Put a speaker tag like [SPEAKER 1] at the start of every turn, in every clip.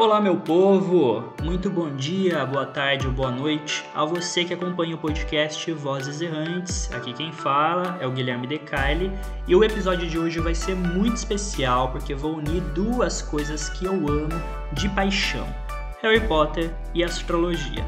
[SPEAKER 1] Olá, meu povo! Muito bom dia, boa tarde ou boa noite a você que acompanha o podcast Vozes Errantes. Aqui quem fala é o Guilherme Decaile e o episódio de hoje vai ser muito especial porque vou unir duas coisas que eu amo de paixão: Harry Potter e astrologia.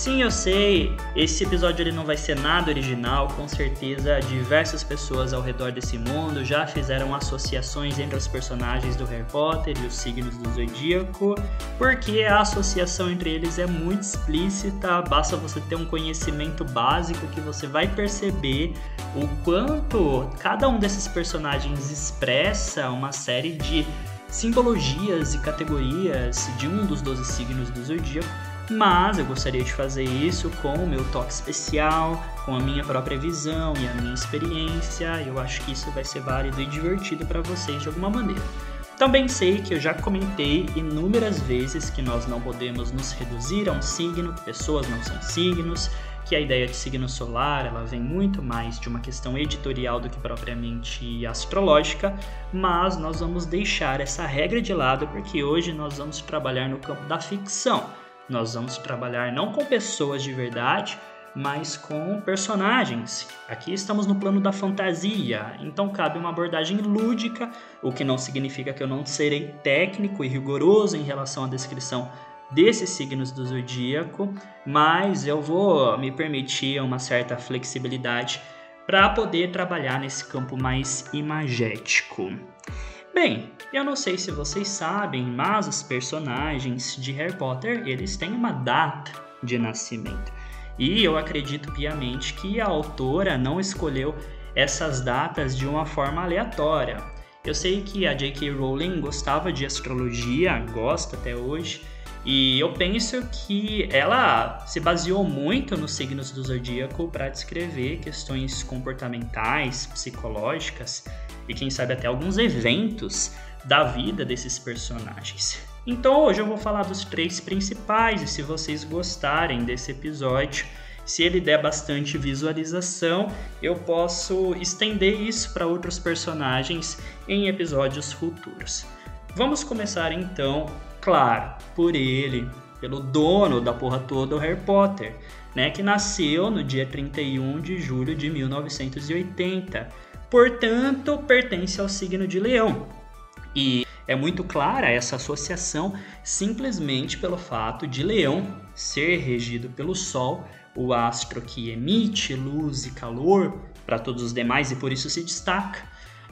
[SPEAKER 1] Sim, eu sei, esse episódio ele não vai ser nada original, com certeza diversas pessoas ao redor desse mundo já fizeram associações entre os personagens do Harry Potter e os signos do zodíaco, porque a associação entre eles é muito explícita, basta você ter um conhecimento básico que você vai perceber o quanto cada um desses personagens expressa uma série de simbologias e categorias de um dos 12 signos do zodíaco mas eu gostaria de fazer isso com o meu toque especial, com a minha própria visão e a minha experiência. Eu acho que isso vai ser válido e divertido para vocês de alguma maneira. Também sei que eu já comentei inúmeras vezes que nós não podemos nos reduzir a um signo, que pessoas não são signos, que a ideia de signo solar ela vem muito mais de uma questão editorial do que propriamente astrológica, mas nós vamos deixar essa regra de lado porque hoje nós vamos trabalhar no campo da ficção nós vamos trabalhar não com pessoas de verdade, mas com personagens. Aqui estamos no plano da fantasia, então cabe uma abordagem lúdica, o que não significa que eu não serei técnico e rigoroso em relação à descrição desses signos do zodíaco, mas eu vou me permitir uma certa flexibilidade para poder trabalhar nesse campo mais imagético. Bem, eu não sei se vocês sabem, mas os personagens de Harry Potter, eles têm uma data de nascimento. E eu acredito piamente que a autora não escolheu essas datas de uma forma aleatória. Eu sei que a J.K. Rowling gostava de astrologia, gosta até hoje, e eu penso que ela se baseou muito nos signos do zodíaco para descrever questões comportamentais, psicológicas e quem sabe até alguns eventos da vida desses personagens. Então hoje eu vou falar dos três principais e se vocês gostarem desse episódio, se ele der bastante visualização, eu posso estender isso para outros personagens em episódios futuros. Vamos começar então, claro, por ele, pelo dono da porra toda, o Harry Potter, né, que nasceu no dia 31 de julho de 1980 portanto, pertence ao signo de Leão. E é muito clara essa associação simplesmente pelo fato de Leão ser regido pelo Sol, o astro que emite luz e calor para todos os demais e por isso se destaca,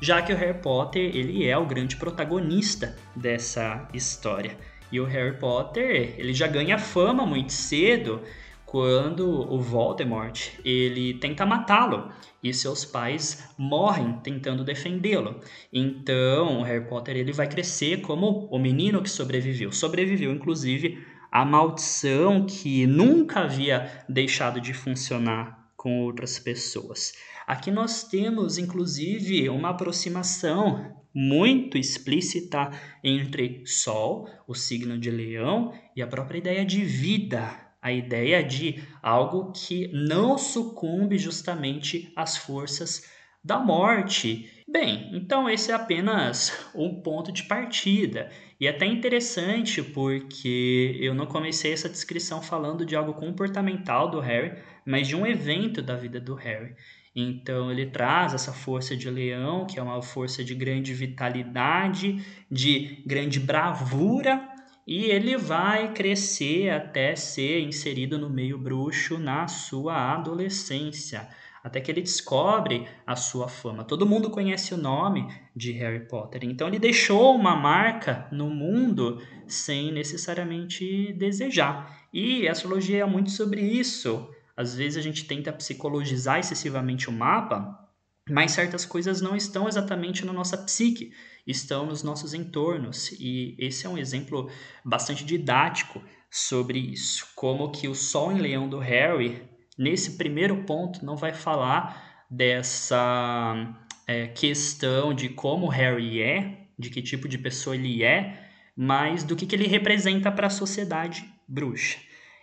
[SPEAKER 1] já que o Harry Potter ele é o grande protagonista dessa história. E o Harry Potter ele já ganha fama muito cedo quando o Voldemort ele tenta matá-lo e seus pais morrem tentando defendê-lo. Então, Harry Potter ele vai crescer como o menino que sobreviveu. Sobreviveu inclusive à maldição que nunca havia deixado de funcionar com outras pessoas. Aqui nós temos inclusive uma aproximação muito explícita entre Sol, o signo de Leão, e a própria ideia de vida a ideia de algo que não sucumbe justamente às forças da morte. Bem, então esse é apenas um ponto de partida. E é até interessante porque eu não comecei essa descrição falando de algo comportamental do Harry, mas de um evento da vida do Harry. Então ele traz essa força de leão, que é uma força de grande vitalidade, de grande bravura, e ele vai crescer até ser inserido no meio bruxo na sua adolescência, até que ele descobre a sua fama. Todo mundo conhece o nome de Harry Potter, então ele deixou uma marca no mundo sem necessariamente desejar. E a astrologia é muito sobre isso. Às vezes a gente tenta psicologizar excessivamente o mapa, mas certas coisas não estão exatamente na nossa psique estão nos nossos entornos. E esse é um exemplo bastante didático sobre isso. Como que o Sol em Leão do Harry, nesse primeiro ponto, não vai falar dessa é, questão de como Harry é, de que tipo de pessoa ele é, mas do que, que ele representa para a sociedade bruxa.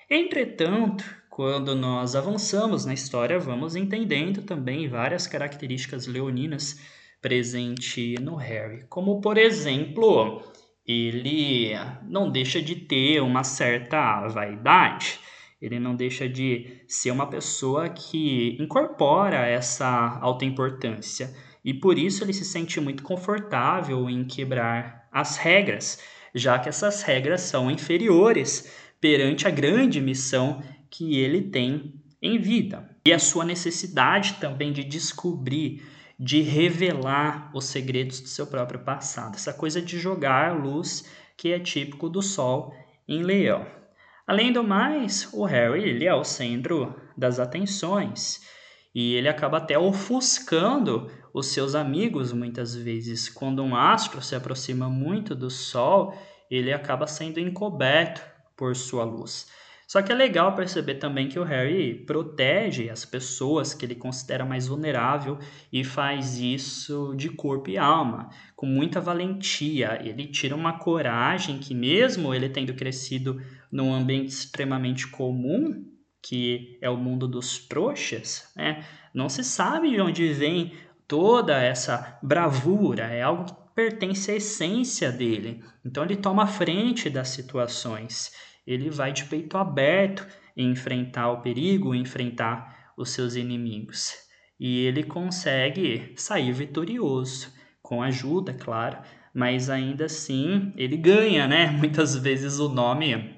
[SPEAKER 1] Entretanto, quando nós avançamos na história, vamos entendendo também várias características leoninas presente no Harry, como por exemplo ele não deixa de ter uma certa vaidade. Ele não deixa de ser uma pessoa que incorpora essa alta importância. E por isso ele se sente muito confortável em quebrar as regras, já que essas regras são inferiores perante a grande missão que ele tem em vida. E a sua necessidade também de descobrir, de revelar os segredos do seu próprio passado. Essa coisa de jogar luz que é típico do Sol em Leão. Além do mais, o Harry ele é o centro das atenções e ele acaba até ofuscando os seus amigos muitas vezes. Quando um astro se aproxima muito do Sol, ele acaba sendo encoberto por sua luz. Só que é legal perceber também que o Harry protege as pessoas que ele considera mais vulnerável e faz isso de corpo e alma, com muita valentia. Ele tira uma coragem que, mesmo ele tendo crescido num ambiente extremamente comum, que é o mundo dos trouxas, né? não se sabe de onde vem toda essa bravura, é algo que pertence à essência dele. Então ele toma frente das situações ele vai de peito aberto enfrentar o perigo, enfrentar os seus inimigos. E ele consegue sair vitorioso, com ajuda, claro, mas ainda assim ele ganha, né? Muitas vezes o nome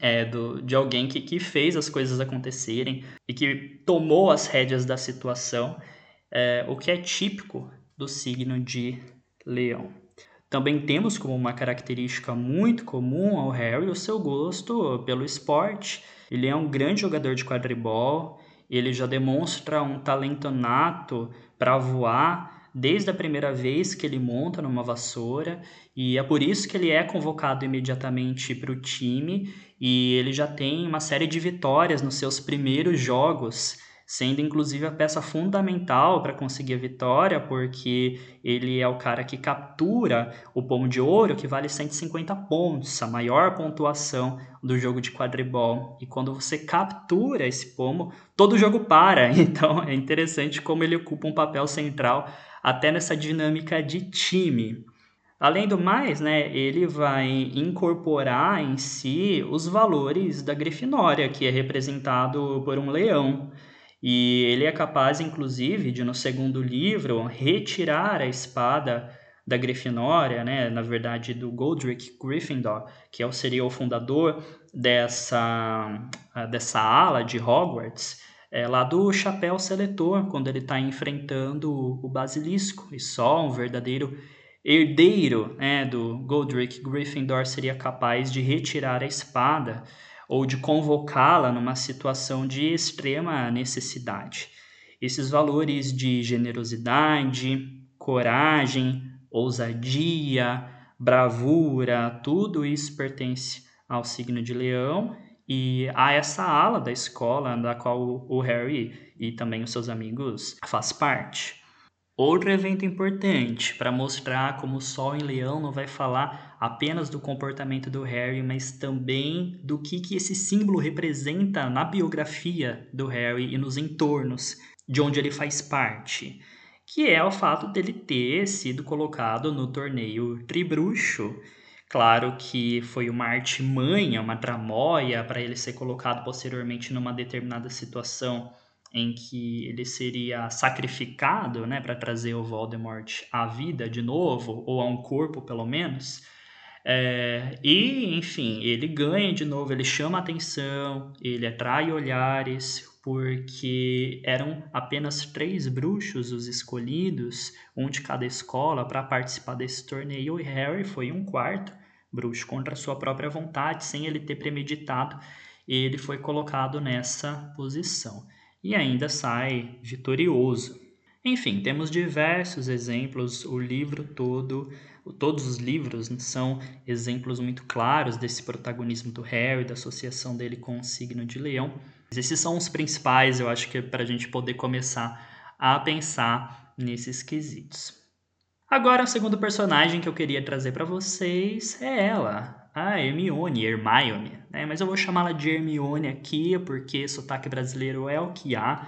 [SPEAKER 1] é do, de alguém que, que fez as coisas acontecerem e que tomou as rédeas da situação, é, o que é típico do signo de Leão. Também temos como uma característica muito comum ao Harry o seu gosto pelo esporte. Ele é um grande jogador de quadribol, ele já demonstra um talento nato para voar desde a primeira vez que ele monta numa vassoura, e é por isso que ele é convocado imediatamente para o time e ele já tem uma série de vitórias nos seus primeiros jogos sendo inclusive a peça fundamental para conseguir a vitória, porque ele é o cara que captura o pomo de ouro, que vale 150 pontos, a maior pontuação do jogo de quadribol. E quando você captura esse pomo, todo o jogo para. Então é interessante como ele ocupa um papel central até nessa dinâmica de time. Além do mais, né, ele vai incorporar em si os valores da Grifinória, que é representado por um leão. E ele é capaz, inclusive, de no segundo livro retirar a espada da Grifinória, né? na verdade do Godric Gryffindor, que é seria o fundador dessa, dessa ala de Hogwarts, é, lá do Chapéu Seletor, quando ele está enfrentando o Basilisco, e só um verdadeiro herdeiro né, do Godric Gryffindor seria capaz de retirar a espada ou de convocá-la numa situação de extrema necessidade. Esses valores de generosidade, coragem, ousadia, bravura, tudo isso pertence ao signo de Leão e a essa ala da escola da qual o Harry e também os seus amigos faz parte. Outro evento importante para mostrar como o Sol em Leão não vai falar apenas do comportamento do Harry, mas também do que, que esse símbolo representa na biografia do Harry e nos entornos de onde ele faz parte, que é o fato dele ter sido colocado no torneio Tribruxo. Claro que foi uma artimanha, uma tramóia para ele ser colocado posteriormente numa determinada situação em que ele seria sacrificado, né, para trazer o Voldemort à vida de novo ou a um corpo pelo menos. É, e, enfim, ele ganha de novo, ele chama atenção, ele atrai olhares, porque eram apenas três bruxos os escolhidos, um de cada escola, para participar desse torneio, e Harry foi um quarto bruxo contra sua própria vontade, sem ele ter premeditado, ele foi colocado nessa posição e ainda sai vitorioso. Enfim, temos diversos exemplos, o livro todo, todos os livros são exemplos muito claros desse protagonismo do Harry, da associação dele com o signo de Leão. Esses são os principais, eu acho que é para a gente poder começar a pensar nesses quesitos. Agora, o segundo personagem que eu queria trazer para vocês é ela, a Hermione, Hermione, né? mas eu vou chamá-la de Hermione aqui porque sotaque brasileiro é o que há.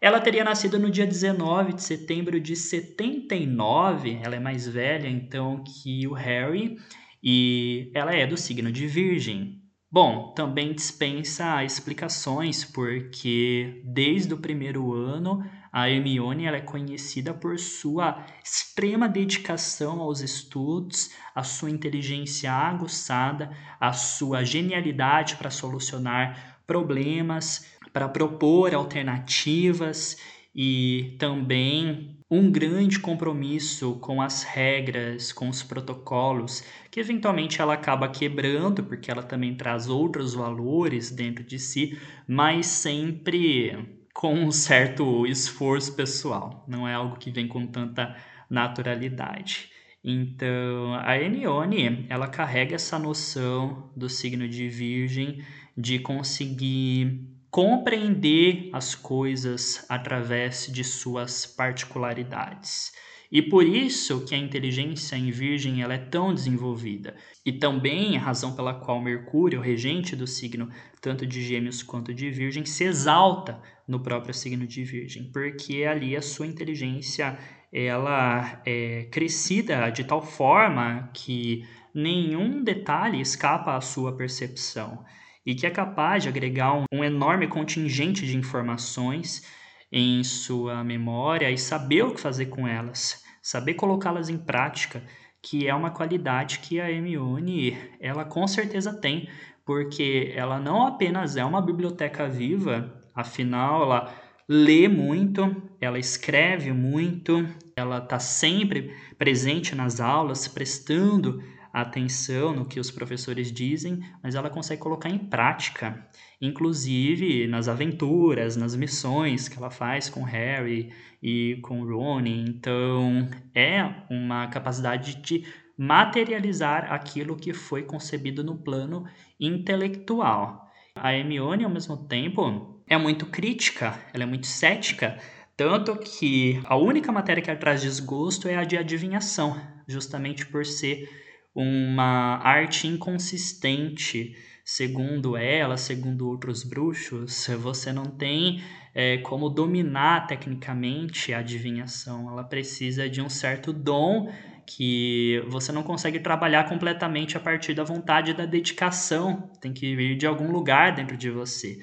[SPEAKER 1] Ela teria nascido no dia 19 de setembro de 79, ela é mais velha então que o Harry, e ela é do signo de Virgem. Bom, também dispensa explicações, porque desde o primeiro ano a Hermione ela é conhecida por sua extrema dedicação aos estudos, a sua inteligência aguçada, a sua genialidade para solucionar problemas, para propor alternativas e também um grande compromisso com as regras, com os protocolos, que eventualmente ela acaba quebrando, porque ela também traz outros valores dentro de si, mas sempre com um certo esforço pessoal, não é algo que vem com tanta naturalidade. Então, a Hermione, ela carrega essa noção do signo de Virgem de conseguir compreender as coisas através de suas particularidades. E por isso que a inteligência em Virgem ela é tão desenvolvida. E também a razão pela qual Mercúrio, regente do signo tanto de Gêmeos quanto de Virgem, se exalta no próprio signo de Virgem, porque ali a sua inteligência ela é crescida de tal forma que nenhum detalhe escapa à sua percepção e que é capaz de agregar um, um enorme contingente de informações em sua memória e saber o que fazer com elas, saber colocá-las em prática, que é uma qualidade que a Hermione ela com certeza tem, porque ela não apenas é uma biblioteca viva, afinal ela lê muito, ela escreve muito, ela está sempre presente nas aulas, prestando atenção no que os professores dizem, mas ela consegue colocar em prática, inclusive nas aventuras, nas missões que ela faz com Harry e com Ron. Então, é uma capacidade de materializar aquilo que foi concebido no plano intelectual. A Hermione, ao mesmo tempo, é muito crítica, ela é muito cética, tanto que a única matéria que ela traz desgosto é a de adivinhação, justamente por ser uma arte inconsistente, segundo ela, segundo outros bruxos, você não tem é, como dominar tecnicamente a adivinhação. Ela precisa de um certo dom que você não consegue trabalhar completamente a partir da vontade e da dedicação. Tem que vir de algum lugar dentro de você.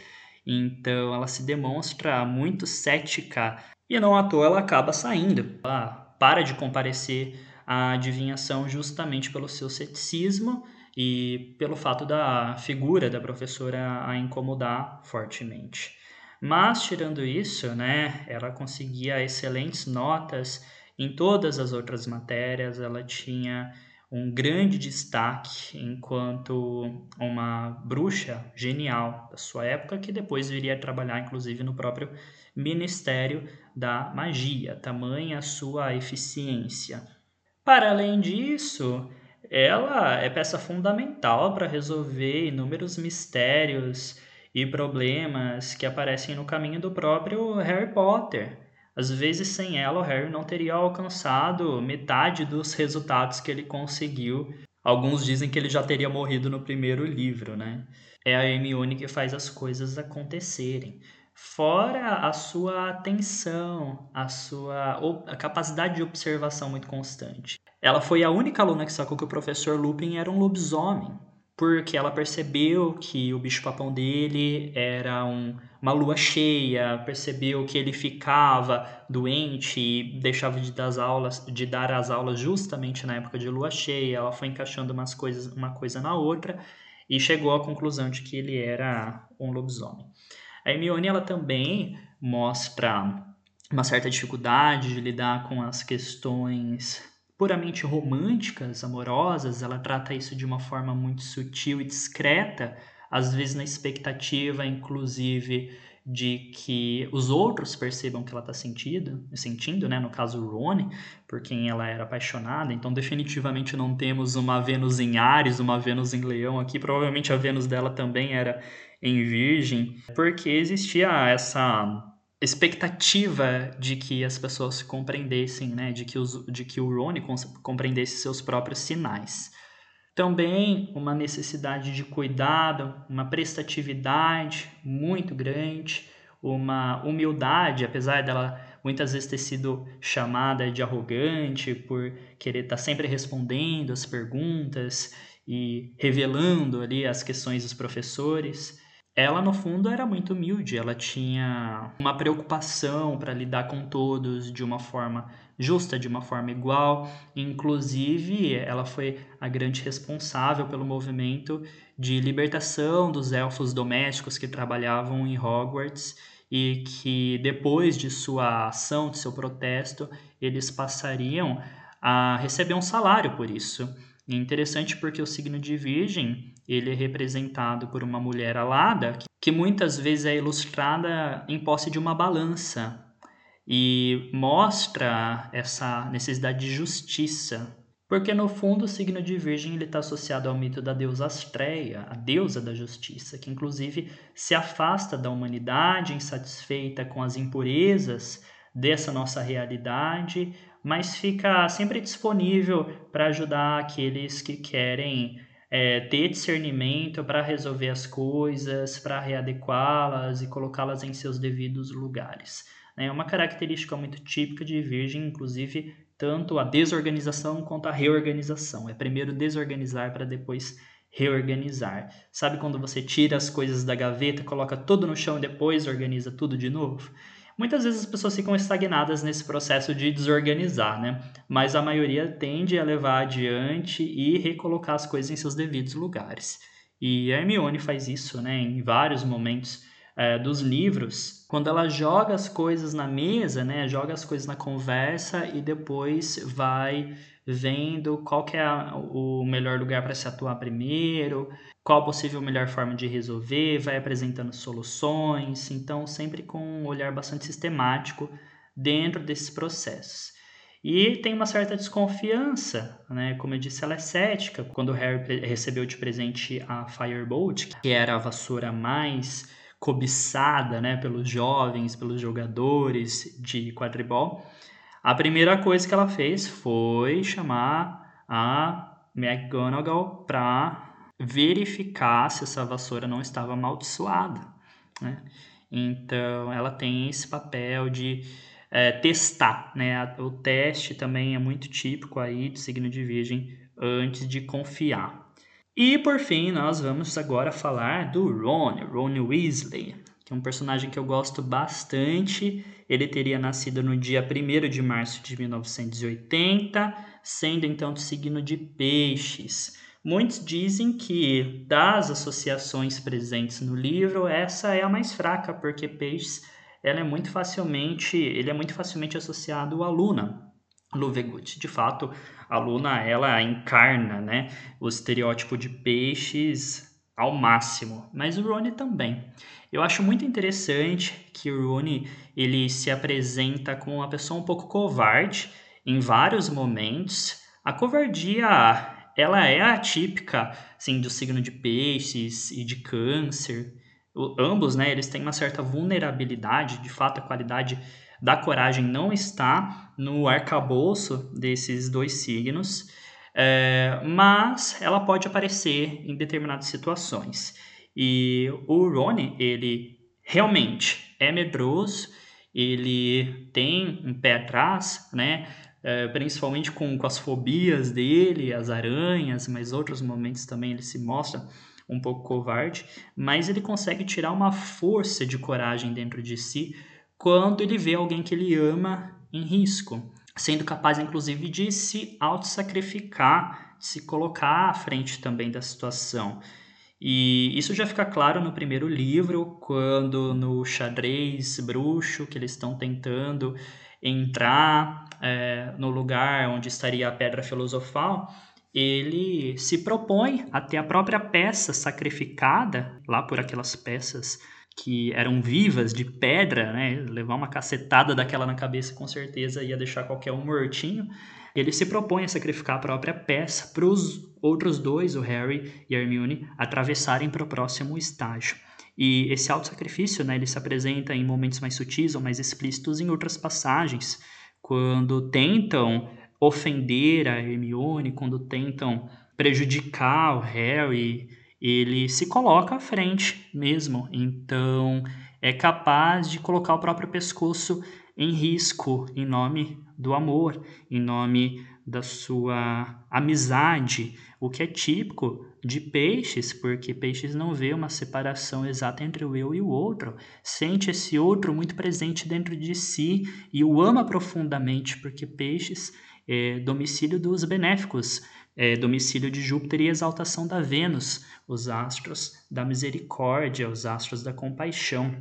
[SPEAKER 1] Então ela se demonstra muito cética e não à toa ela acaba saindo. Ela para de comparecer a adivinhação justamente pelo seu ceticismo e pelo fato da figura da professora a incomodar fortemente. Mas, tirando isso, né, ela conseguia excelentes notas em todas as outras matérias, ela tinha um grande destaque enquanto uma bruxa genial da sua época, que depois viria a trabalhar, inclusive, no próprio Ministério da Magia, tamanha sua eficiência. Para além disso, ela é peça fundamental para resolver inúmeros mistérios e problemas que aparecem no caminho do próprio Harry Potter. Às vezes, sem ela, o Harry não teria alcançado metade dos resultados que ele conseguiu. Alguns dizem que ele já teria morrido no primeiro livro, né? É a Hermione que faz as coisas acontecerem. Fora a sua atenção, a sua a capacidade de observação muito constante. Ela foi a única aluna que sacou que o professor Lupin era um lobisomem, porque ela percebeu que o bicho-papão dele era um, uma lua cheia, percebeu que ele ficava doente e deixava de dar, as aulas, de dar as aulas justamente na época de lua cheia. Ela foi encaixando umas coisas, uma coisa na outra e chegou à conclusão de que ele era um lobisomem. A Hermione ela também mostra uma certa dificuldade de lidar com as questões puramente românticas, amorosas, ela trata isso de uma forma muito sutil e discreta, às vezes na expectativa, inclusive, de que os outros percebam que ela está sentindo, sentindo, né? No caso, Rony, por quem ela era apaixonada. Então, definitivamente não temos uma Vênus em Ares, uma Vênus em Leão aqui. Provavelmente a Vênus dela também era em Virgem, porque existia essa expectativa de que as pessoas compreendessem, né, de que, os, de que o Rony compreendesse seus próprios sinais. Também uma necessidade de cuidado, uma prestatividade muito grande, uma humildade, apesar dela muitas vezes ter sido chamada de arrogante por querer estar tá sempre respondendo as perguntas e revelando ali as questões dos professores. Ela, no fundo, era muito humilde, ela tinha uma preocupação para lidar com todos de uma forma justa, de uma forma igual. Inclusive, ela foi a grande responsável pelo movimento de libertação dos elfos domésticos que trabalhavam em Hogwarts e que depois de sua ação, de seu protesto, eles passariam a receber um salário por isso. É interessante porque o signo de Virgem ele é representado por uma mulher alada que muitas vezes é ilustrada em posse de uma balança e mostra essa necessidade de justiça. Porque no fundo o signo de Virgem está associado ao mito da deusa Astreia, a deusa da justiça, que inclusive se afasta da humanidade, insatisfeita com as impurezas dessa nossa realidade, mas fica sempre disponível para ajudar aqueles que querem é, ter discernimento para resolver as coisas, para readequá-las e colocá-las em seus devidos lugares. É uma característica muito típica de Virgem, inclusive, tanto a desorganização quanto a reorganização. É primeiro desorganizar para depois reorganizar. Sabe quando você tira as coisas da gaveta, coloca tudo no chão e depois organiza tudo de novo? Muitas vezes as pessoas ficam estagnadas nesse processo de desorganizar, né? Mas a maioria tende a levar adiante e recolocar as coisas em seus devidos lugares. E a Hermione faz isso, né? Em vários momentos é, dos livros, quando ela joga as coisas na mesa, né, joga as coisas na conversa e depois vai vendo qual que é a, o melhor lugar para se atuar primeiro, qual a possível melhor forma de resolver, vai apresentando soluções, então sempre com um olhar bastante sistemático dentro desses processos. E tem uma certa desconfiança, né? Como eu disse, ela é cética. Quando o Harry recebeu de presente a Firebolt, que era a vassoura mais cobiçada né, pelos jovens, pelos jogadores de quadribol, a primeira coisa que ela fez foi chamar a McGonagall para verificar se essa vassoura não estava amaldiçoada. Né? Então, ela tem esse papel de é, testar. Né? O teste também é muito típico aí do signo de Virgem antes de confiar. E por fim, nós vamos agora falar do Ron, Ron Weasley, que é um personagem que eu gosto bastante. Ele teria nascido no dia 1 de março de 1980, sendo então do signo de Peixes. Muitos dizem que das associações presentes no livro, essa é a mais fraca, porque Peixes ela é muito facilmente, ele é muito facilmente associado à Luna, Lovegood. De fato, a Luna ela encarna, né, o estereótipo de peixes ao máximo, mas o Rony também. Eu acho muito interessante que o Rony ele se apresenta como uma pessoa um pouco covarde em vários momentos. A covardia ela é atípica, assim, do signo de peixes e de câncer. O, ambos, né, eles têm uma certa vulnerabilidade, de fato a qualidade da coragem não está no arcabouço desses dois signos, é, mas ela pode aparecer em determinadas situações. E o Rony, ele realmente é medroso, ele tem um pé atrás, né? É, principalmente com, com as fobias dele, as aranhas, mas outros momentos também ele se mostra um pouco covarde, mas ele consegue tirar uma força de coragem dentro de si quando ele vê alguém que ele ama em risco, sendo capaz inclusive de se auto-sacrificar, de se colocar à frente também da situação. E isso já fica claro no primeiro livro, quando no xadrez bruxo, que eles estão tentando entrar é, no lugar onde estaria a pedra filosofal, ele se propõe a ter a própria peça sacrificada lá por aquelas peças que eram vivas, de pedra, né? Levar uma cacetada daquela na cabeça com certeza ia deixar qualquer um mortinho. Ele se propõe a sacrificar a própria peça para os outros dois, o Harry e a Hermione, atravessarem para o próximo estágio. E esse auto-sacrifício, né, ele se apresenta em momentos mais sutis ou mais explícitos em outras passagens, quando tentam ofender a Hermione, quando tentam prejudicar o Harry, ele se coloca à frente mesmo. Então, é capaz de colocar o próprio pescoço em risco em nome do amor, em nome da sua amizade, o que é típico de peixes, porque peixes não vê uma separação exata entre o eu e o outro, sente esse outro muito presente dentro de si e o ama profundamente, porque peixes é domicílio dos benéficos, é domicílio de Júpiter e exaltação da Vênus, os astros da misericórdia, os astros da compaixão.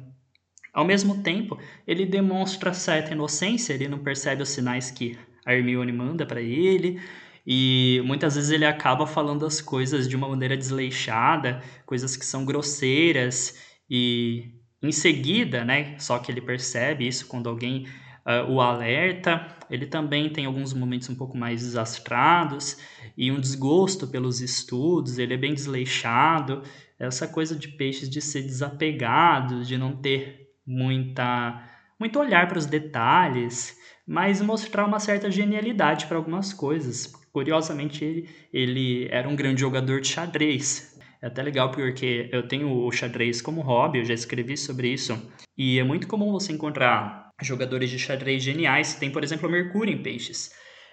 [SPEAKER 1] Ao mesmo tempo, ele demonstra certa inocência, ele não percebe os sinais que a Hermione manda para ele, e muitas vezes ele acaba falando as coisas de uma maneira desleixada, coisas que são grosseiras, e em seguida, né, só que ele percebe isso quando alguém uh, o alerta, ele também tem alguns momentos um pouco mais desastrados e um desgosto pelos estudos, ele é bem desleixado, essa coisa de peixes de ser desapegado, de não ter muita muito olhar para os detalhes, mas mostrar uma certa genialidade para algumas coisas. Curiosamente, ele, ele era um grande jogador de xadrez. É até legal porque eu tenho o xadrez como hobby, eu já escrevi sobre isso. E é muito comum você encontrar jogadores de xadrez geniais. Tem, por exemplo, Mercúrio em Peixes.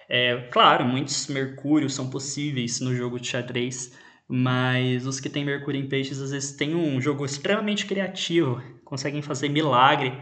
[SPEAKER 1] É, claro, muitos Mercúrios são possíveis no jogo de xadrez, mas os que têm Mercúrio em Peixes às vezes têm um jogo extremamente criativo, conseguem fazer milagre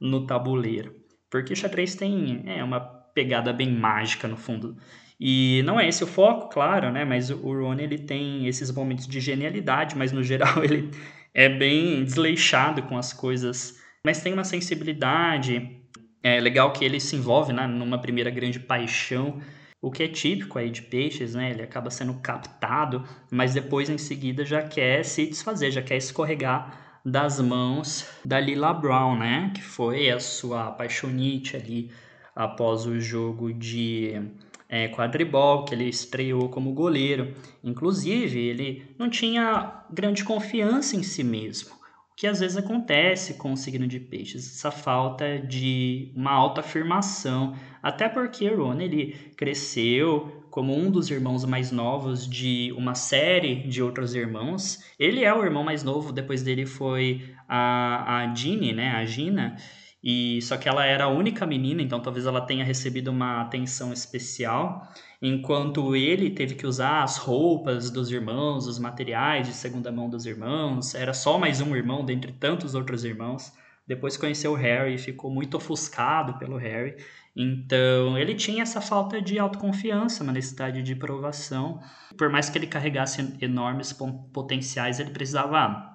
[SPEAKER 1] no tabuleiro. Porque xadrez tem é, uma pegada bem mágica no fundo. E não é esse o foco, claro, né? Mas o Ron ele tem esses momentos de genialidade, mas no geral ele é bem desleixado com as coisas, mas tem uma sensibilidade. É legal que ele se envolve né, numa primeira grande paixão, o que é típico aí de peixes, né? Ele acaba sendo captado, mas depois em seguida já quer se desfazer, já quer escorregar das mãos da Lila Brown, né? Que foi a sua apaixonite ali após o jogo de é, quadribol, que ele estreou como goleiro. Inclusive, ele não tinha grande confiança em si mesmo, que às vezes acontece com o signo de peixes, essa falta de uma autoafirmação, até porque Ron ele cresceu como um dos irmãos mais novos de uma série de outros irmãos. Ele é o irmão mais novo, depois dele foi a, a Ginny, né, a Gina, e só que ela era a única menina, então talvez ela tenha recebido uma atenção especial, enquanto ele teve que usar as roupas dos irmãos, os materiais de segunda mão dos irmãos, era só mais um irmão dentre tantos outros irmãos. Depois conheceu o Harry e ficou muito ofuscado pelo Harry. Então, ele tinha essa falta de autoconfiança, uma necessidade de provação. Por mais que ele carregasse enormes potenciais, ele precisava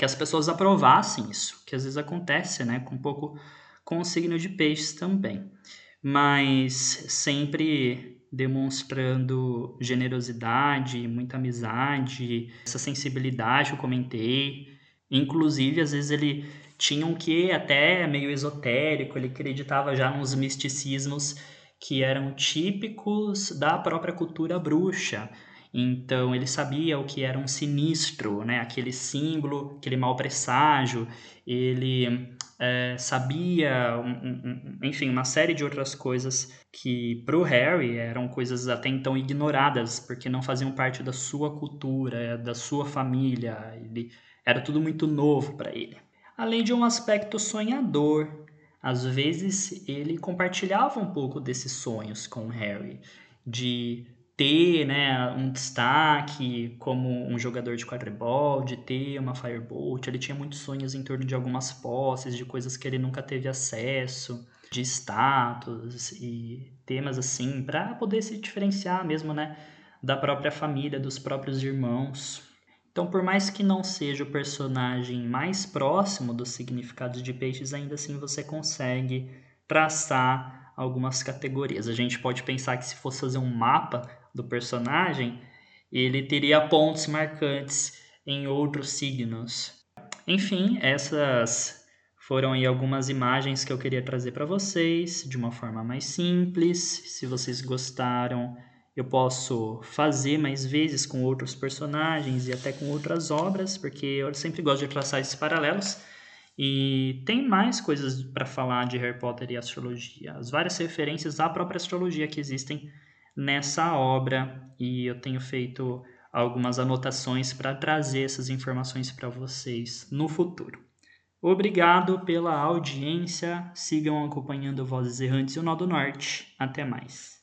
[SPEAKER 1] que as pessoas aprovassem isso, que às vezes acontece, né, com um pouco com o signo de peixes também, mas sempre demonstrando generosidade, muita amizade, essa sensibilidade que eu comentei. Inclusive, às vezes ele tinha um que até meio esotérico, ele acreditava já nos misticismos que eram típicos da própria cultura bruxa. Então ele sabia o que era um sinistro, né? aquele símbolo, aquele mau presságio. Ele é, sabia, um, um, enfim, uma série de outras coisas que para o Harry eram coisas até então ignoradas, porque não faziam parte da sua cultura, da sua família. Ele, era tudo muito novo para ele. Além de um aspecto sonhador, às vezes ele compartilhava um pouco desses sonhos com o Harry, de ter né, um destaque como um jogador de quadribol, de ter uma Firebolt. Ele tinha muitos sonhos em torno de algumas posses, de coisas que ele nunca teve acesso, de status e temas assim, para poder se diferenciar mesmo né, da própria família, dos próprios irmãos. Então, por mais que não seja o personagem mais próximo dos significados de peixes, ainda assim você consegue traçar algumas categorias. A gente pode pensar que se fosse fazer um mapa do personagem, ele teria pontos marcantes em outros signos. Enfim, essas foram aí algumas imagens que eu queria trazer para vocês de uma forma mais simples. Se vocês gostaram, eu posso fazer mais vezes com outros personagens e até com outras obras, porque eu sempre gosto de traçar esses paralelos. E tem mais coisas para falar de Harry Potter e astrologia, as várias referências à própria astrologia que existem nessa obra e eu tenho feito algumas anotações para trazer essas informações para vocês no futuro. Obrigado pela audiência. Sigam acompanhando Vozes Errantes e o Nó do Norte. Até mais.